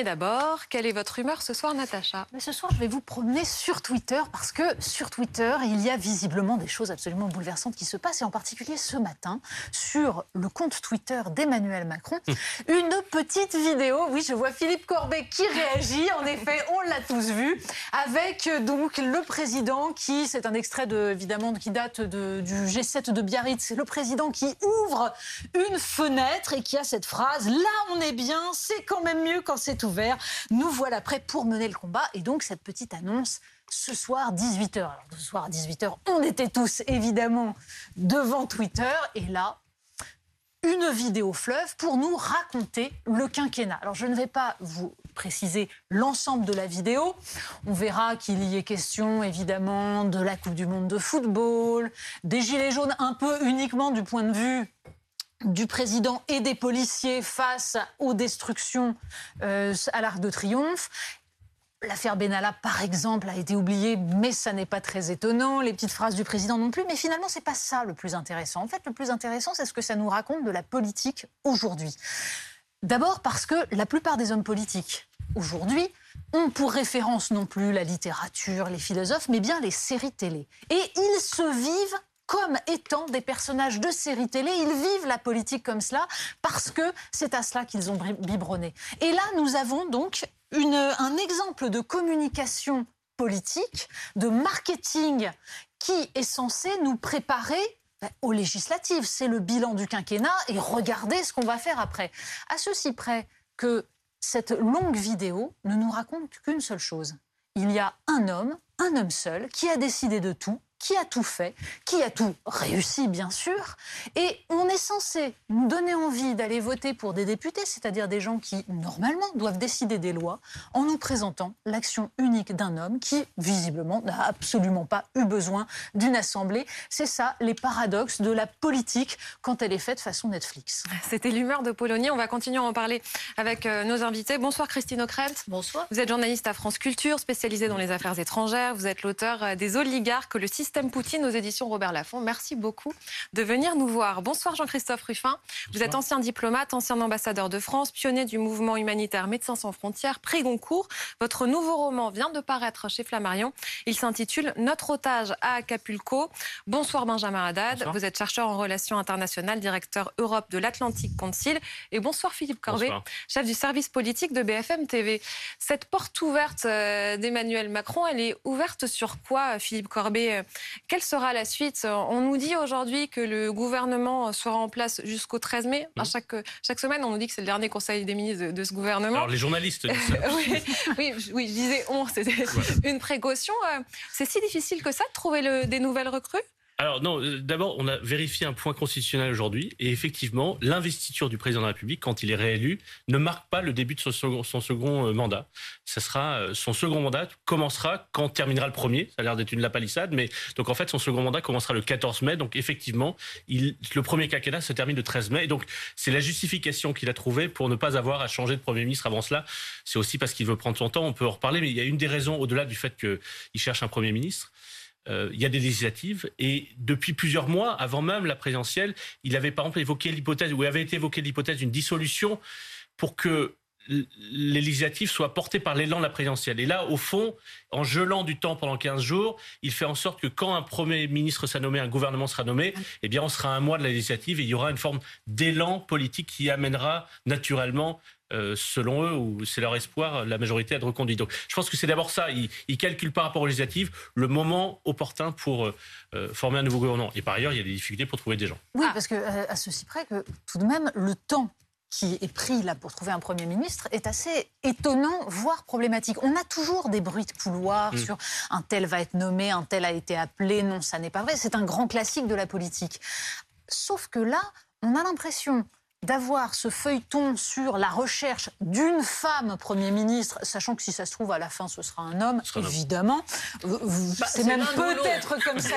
Mais d'abord, quelle est votre humeur ce soir, Natacha? Mais Ce soir, je vais vous promener sur Twitter parce que sur Twitter, il y a visiblement des choses absolument bouleversantes qui se passent et en particulier ce matin sur le compte Twitter d'Emmanuel Macron, une petite vidéo. Oui, je vois Philippe Corbet qui réagit. En effet, on l'a tous vu avec euh, donc le président qui, c'est un extrait de, évidemment qui date de, du G7 de Biarritz, c'est le président qui ouvre une fenêtre et qui a cette phrase là on est bien, c'est quand même mieux quand c'est ouvert. Nous voilà prêts pour mener le combat. Et donc, cette petite annonce ce soir 18h. Alors ce soir à 18h, on était tous évidemment devant Twitter et là, une vidéo fleuve pour nous raconter le quinquennat. Alors je ne vais pas vous préciser l'ensemble de la vidéo. On verra qu'il y est question évidemment de la Coupe du Monde de football, des gilets jaunes un peu uniquement du point de vue du président et des policiers face aux destructions euh, à l'Arc de Triomphe. L'affaire Benalla, par exemple, a été oubliée, mais ça n'est pas très étonnant. Les petites phrases du président non plus. Mais finalement, c'est pas ça le plus intéressant. En fait, le plus intéressant, c'est ce que ça nous raconte de la politique aujourd'hui. D'abord parce que la plupart des hommes politiques aujourd'hui ont pour référence non plus la littérature, les philosophes, mais bien les séries télé. Et ils se vivent comme étant des personnages de séries télé. Ils vivent la politique comme cela parce que c'est à cela qu'ils ont biberonné. Et là, nous avons donc un exemple de communication politique, de marketing qui est censé nous préparer ben, aux législatives. C'est le bilan du quinquennat et regardez ce qu'on va faire après. À ceci près que cette longue vidéo ne nous raconte qu'une seule chose. Il y a un homme, un homme seul, qui a décidé de tout, qui a tout fait, qui a tout réussi, bien sûr. Et on est censé nous donner envie d'aller voter pour des députés, c'est-à-dire des gens qui, normalement, doivent décider des lois, en nous présentant l'action unique d'un homme qui, visiblement, n'a absolument pas eu besoin d'une assemblée. C'est ça, les paradoxes de la politique quand elle est faite façon Netflix. C'était l'humeur de Polonie. On va continuer à en parler avec euh, nos invités. Bonsoir Christine Ockrent. Bonsoir. Vous êtes journaliste à France Culture, spécialisée dans les affaires étrangères. Vous êtes l'auteur euh, des oligarques, le système Système Poutine aux éditions Robert Laffont. Merci beaucoup de venir nous voir. Bonsoir Jean-Christophe Ruffin. Vous êtes ancien diplomate, ancien ambassadeur de France, pionnier du mouvement humanitaire Médecins sans frontières, prix Goncourt. Votre nouveau roman vient de paraître chez Flammarion. Il s'intitule Notre otage à Acapulco. Bonsoir Benjamin Haddad. Vous êtes chercheur en relations internationales, directeur Europe de l'Atlantique Council. Et bonsoir Philippe Corbet, chef du service politique de BFM TV. Cette porte ouverte euh, d'Emmanuel Macron, elle est ouverte sur quoi, Philippe Corbet quelle sera la suite? On nous dit aujourd'hui que le gouvernement sera en place jusqu'au 13 mai. À mmh. chaque, chaque semaine, on nous dit que c'est le dernier conseil des ministres de, ce gouvernement. Alors les journalistes disent ça. oui, oui, je disais on, c'était une précaution. Euh, c'est si difficile que ça de trouver le, des nouvelles recrues? Alors non, euh, d'abord, on a vérifié un point constitutionnel aujourd'hui, et effectivement, l'investiture du président de la République, quand il est réélu, ne marque pas le début de son second, son second euh, mandat. Ça sera euh, son second mandat commencera quand terminera le premier. Ça a l'air d'être une lapalissade, mais donc en fait, son second mandat commencera le 14 mai. Donc effectivement, il, le premier quinquennat se termine le 13 mai. Et donc c'est la justification qu'il a trouvée pour ne pas avoir à changer de premier ministre avant cela. C'est aussi parce qu'il veut prendre son temps. On peut en reparler, mais il y a une des raisons au-delà du fait qu'il cherche un premier ministre euh, il y a des législatives et depuis plusieurs mois, avant même la présidentielle, il avait par exemple évoqué l'hypothèse, ou avait été évoqué l'hypothèse d'une dissolution pour que les législatives soient portées par l'élan de la présidentielle. Et là, au fond, en gelant du temps pendant 15 jours, il fait en sorte que quand un Premier ministre sera nommé, un gouvernement sera nommé, eh bien, on sera un mois de la législative et il y aura une forme d'élan politique qui amènera naturellement euh, selon eux, ou c'est leur espoir, la majorité à être reconduite. Donc je pense que c'est d'abord ça. Ils, ils, calculent par rapport aux législatives le moment opportun pour euh, euh, former un nouveau gouvernement. Et par ailleurs, il y a des difficultés pour trouver des gens. Oui, parce que à ceci près que tout de même, le temps qui est pris là pour trouver un Premier ministre est assez étonnant, voire problématique. On a toujours des bruits de couloir mm. sur un tel va être nommé, un tel a été appelé. Non, ça n'est pas vrai. C'est un grand classique de la politique. Sauf que là, on a l'impression d'avoir ce feuilleton sur la recherche d'une femme Premier ministre, sachant que si ça se trouve à la fin ce sera un homme, évidemment. Bah, c'est même peut-être comme ça.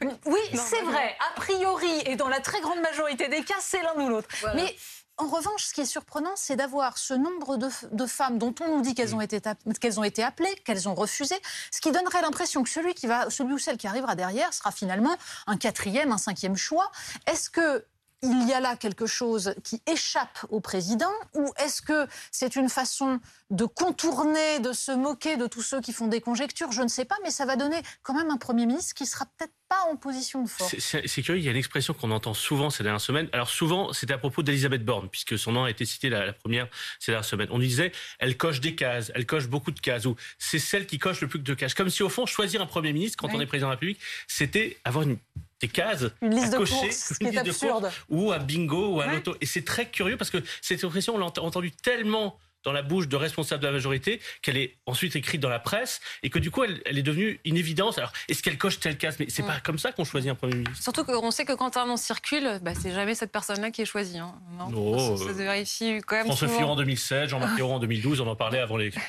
oui, c'est vrai. A priori, et dans la très grande majorité des cas, c'est l'un ou l'autre. Mais en revanche, ce qui est surprenant, c'est d'avoir ce nombre de, femmes dont on nous dit qu'elles ont, été, qu'elles ont été appelées, qu'elles ont refusé, ce qui donnerait l'impression que celui, qui va, celui ou celle qui arrivera derrière sera finalement un quatrième, un cinquième choix. Est-ce que il y a là quelque chose qui échappe au président ou est-ce que c'est une façon de contourner, de se moquer de tous ceux qui font des conjectures? Je ne sais pas, mais ça va donner quand même un Premier ministre qui sera peut-être pas en position de force. C'est curieux, il y a une expression qu'on entend souvent ces dernières semaines. Alors souvent, c'était à propos d'Elisabeth Borne, puisque son nom a été cité la, première ces dernières semaines. On disait, elle coche des cases, elle coche beaucoup de cases, ou c'est celle qui coche le plus de cases. Comme si au fond, choisir un Premier ministre quand on est président de la République, c'était avoir une des cases une liste à cocher, de courses, une liste absurde. ou un bingo ou un auto. Et c'est très curieux parce que cette expression, on l'a entendu tellement dans la bouche de responsables de la majorité qu'elle est ensuite écrite dans la presse et que du coup elle, est devenue une évidence. Alors est-ce qu'elle coche telle case? Mais c'est pas comme ça qu'on choisit un premier ministre. Surtout qu'on sait que quand un nom circule, bah, c'est jamais cette personne-là qui est choisie. Hein. Non, ça, se vérifie quand même. François Fillon en 2007, Jean-Marc Ayrault en 2012, on en parlait avant l'élection.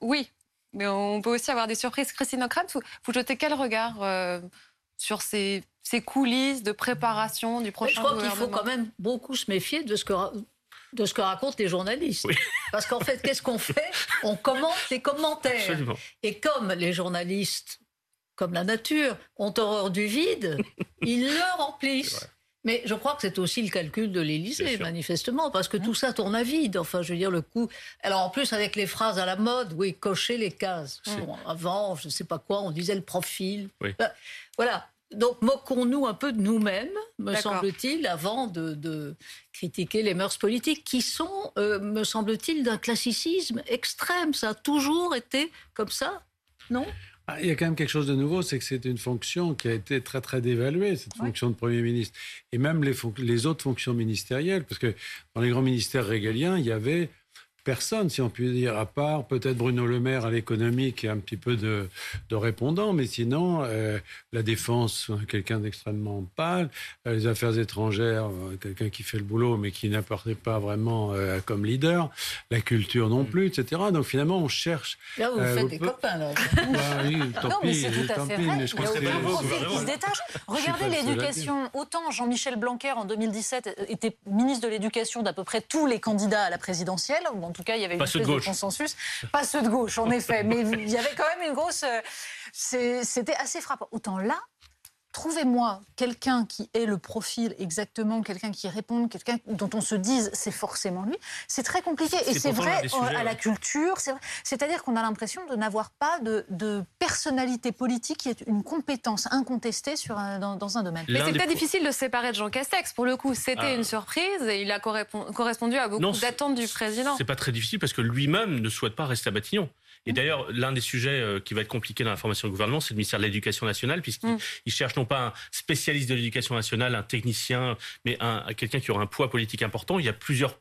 Oui, mais on peut aussi avoir des surprises. Christine vous, vous jetez quel regard euh, sur ces, coulisses de préparation du prochain gouvernement Je crois qu'il faut quand même beaucoup se méfier de ce que de ce que racontent les journalistes. Parce qu'en fait, qu'est-ce qu'on fait? On commente les commentaires. Et comme les journalistes, comme la nature, ont horreur du vide, ils le remplissent. Mais je crois que c'est aussi le calcul de l'Élysée, manifestement, parce que tout ça tourne à vide. Enfin, je veux dire, le coup. Alors, en plus, avec les phrases à la mode, oui, cocher les cases. avant, je ne sais pas quoi, on disait le profil. Ben, voilà. Donc, moquons-nous un peu de nous-mêmes, me semble-t-il, avant de, critiquer les mœurs politiques, qui sont, euh, me semble-t-il, d'un classicisme extrême. Ça a toujours été comme ça, non? Ah, il y a quand même quelque chose de nouveau, c'est que c'est une fonction qui a été très très dévaluée, cette fonction de Premier ministre. Et même les, les autres fonctions ministérielles, parce que dans les grands ministères régaliens, il y avait personne, si on peut dire, à part peut-être Bruno Le Maire à l'économie qui a un petit peu de, de répondant, mais sinon, euh, la défense, quelqu'un d'extrêmement pâle, euh, les affaires étrangères, euh, quelqu'un qui fait le boulot mais qui n'apportait pas vraiment comme leader, la culture non plus, etc. Donc finalement, on cherche. Là, vous faites des copains, là. Bah, oui, tant non, mais c'est tout à fait vrai. je crois que qui se détache. Regardez l'éducation. Autant Jean-Michel Blanquer, en 2017, était ministre de l'Éducation d'à peu près tous les candidats à la présidentielle. En tout cas, il y avait une espèce de, consensus. Pas ceux de gauche, en effet, mais il y avait quand même une grosse. Euh, c'était assez frappant. Autant là, Trouvez-moi quelqu'un qui ait le profil exactement, quelqu'un qui réponde, quelqu'un dont on se dise c'est forcément lui. C'est très compliqué. Et c'est vrai à la culture. C'est-à-dire qu'on a l'impression de n'avoir pas de, personnalité politique qui est une compétence incontestée sur dans, un domaine. Mais c'est peut-être difficile de séparer de Jean Castex. Pour le coup, c'était ah. une surprise et il a correspondu à beaucoup d'attentes du président. C'est pas très difficile parce que lui-même ne souhaite pas rester à Matignon. Et d'ailleurs, l'un des sujets euh, qui va être compliqué dans la formation du gouvernement, c'est le ministère de l'Éducation nationale, puisqu'il mm. cherche non pas un spécialiste de l'éducation nationale, un technicien, mais un, quelqu'un qui aura un poids politique important. Il y a plusieurs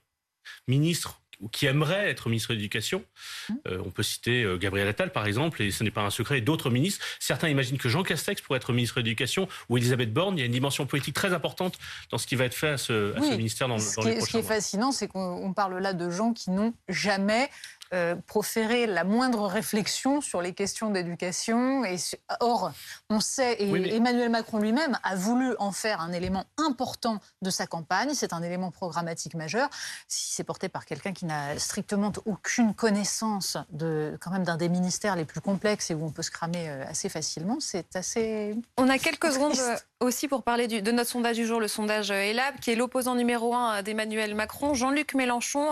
ministres qui aimeraient être ministre de l'Éducation. Mm. Euh, on peut citer euh, Gabriel Attal, par exemple, et ce n'est pas un secret, et d'autres ministres. Certains imaginent que Jean Castex pourrait être ministre de l'Éducation ou Elisabeth Borne. Il y a une dimension politique très importante dans ce qui va être fait à ce, ministère dans, dans les prochains Ce qui est fascinant, c'est qu'on parle là de gens qui n'ont jamais euh, proférer la moindre réflexion sur les questions d'éducation. Et or, on sait, et Emmanuel Macron lui-même a voulu en faire un élément important de sa campagne. C'est un élément programmatique majeur. Si c'est porté par quelqu'un qui n'a strictement aucune connaissance de, quand même d'un des ministères les plus complexes et où on peut se cramer euh, assez facilement, c'est assez. On a quelques secondes euh, aussi pour parler de notre sondage du jour, le sondage ELAB, qui est l'opposant numéro un d'Emmanuel Macron. Jean-Luc Mélenchon,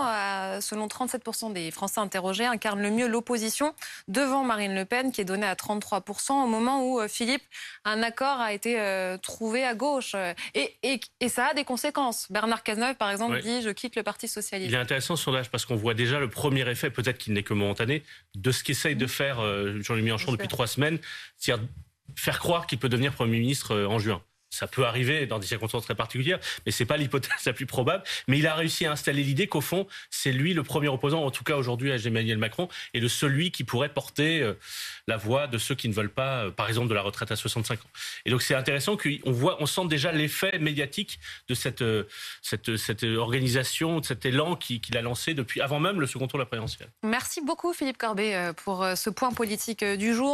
selon 37% des Français interrogé incarne le mieux l'opposition devant Marine Le Pen, qui est donnée à 33% au moment où, euh, Philippe, un accord a été euh, trouvé à gauche. Et, et, ça a des conséquences. Bernard Cazeneuve, par exemple, dit Je quitte le Parti Socialiste. Il est intéressant ce sondage parce qu'on voit déjà le premier effet, peut-être qu'il n'est que momentané, de ce qu'essaye de faire euh, Jean-Luc Mélenchon depuis trois semaines, c'est-à-dire faire croire qu'il peut devenir Premier ministre en juin ça peut arriver dans des circonstances très particulières, mais c'est pas l'hypothèse la plus probable. Mais il a réussi à installer l'idée qu'au fond, c'est lui le premier opposant, en tout cas aujourd'hui à Emmanuel Macron, et le celui qui pourrait porter euh, la voix de ceux qui ne veulent pas, euh, par exemple, de la retraite à 65 ans. Et donc c'est intéressant qu'on voit, on sent déjà l'effet médiatique de cette, euh, organisation, de cet élan qu'il a lancé depuis avant même le second tour de la présidentielle. Merci beaucoup Philippe Corbet pour ce point politique du jour.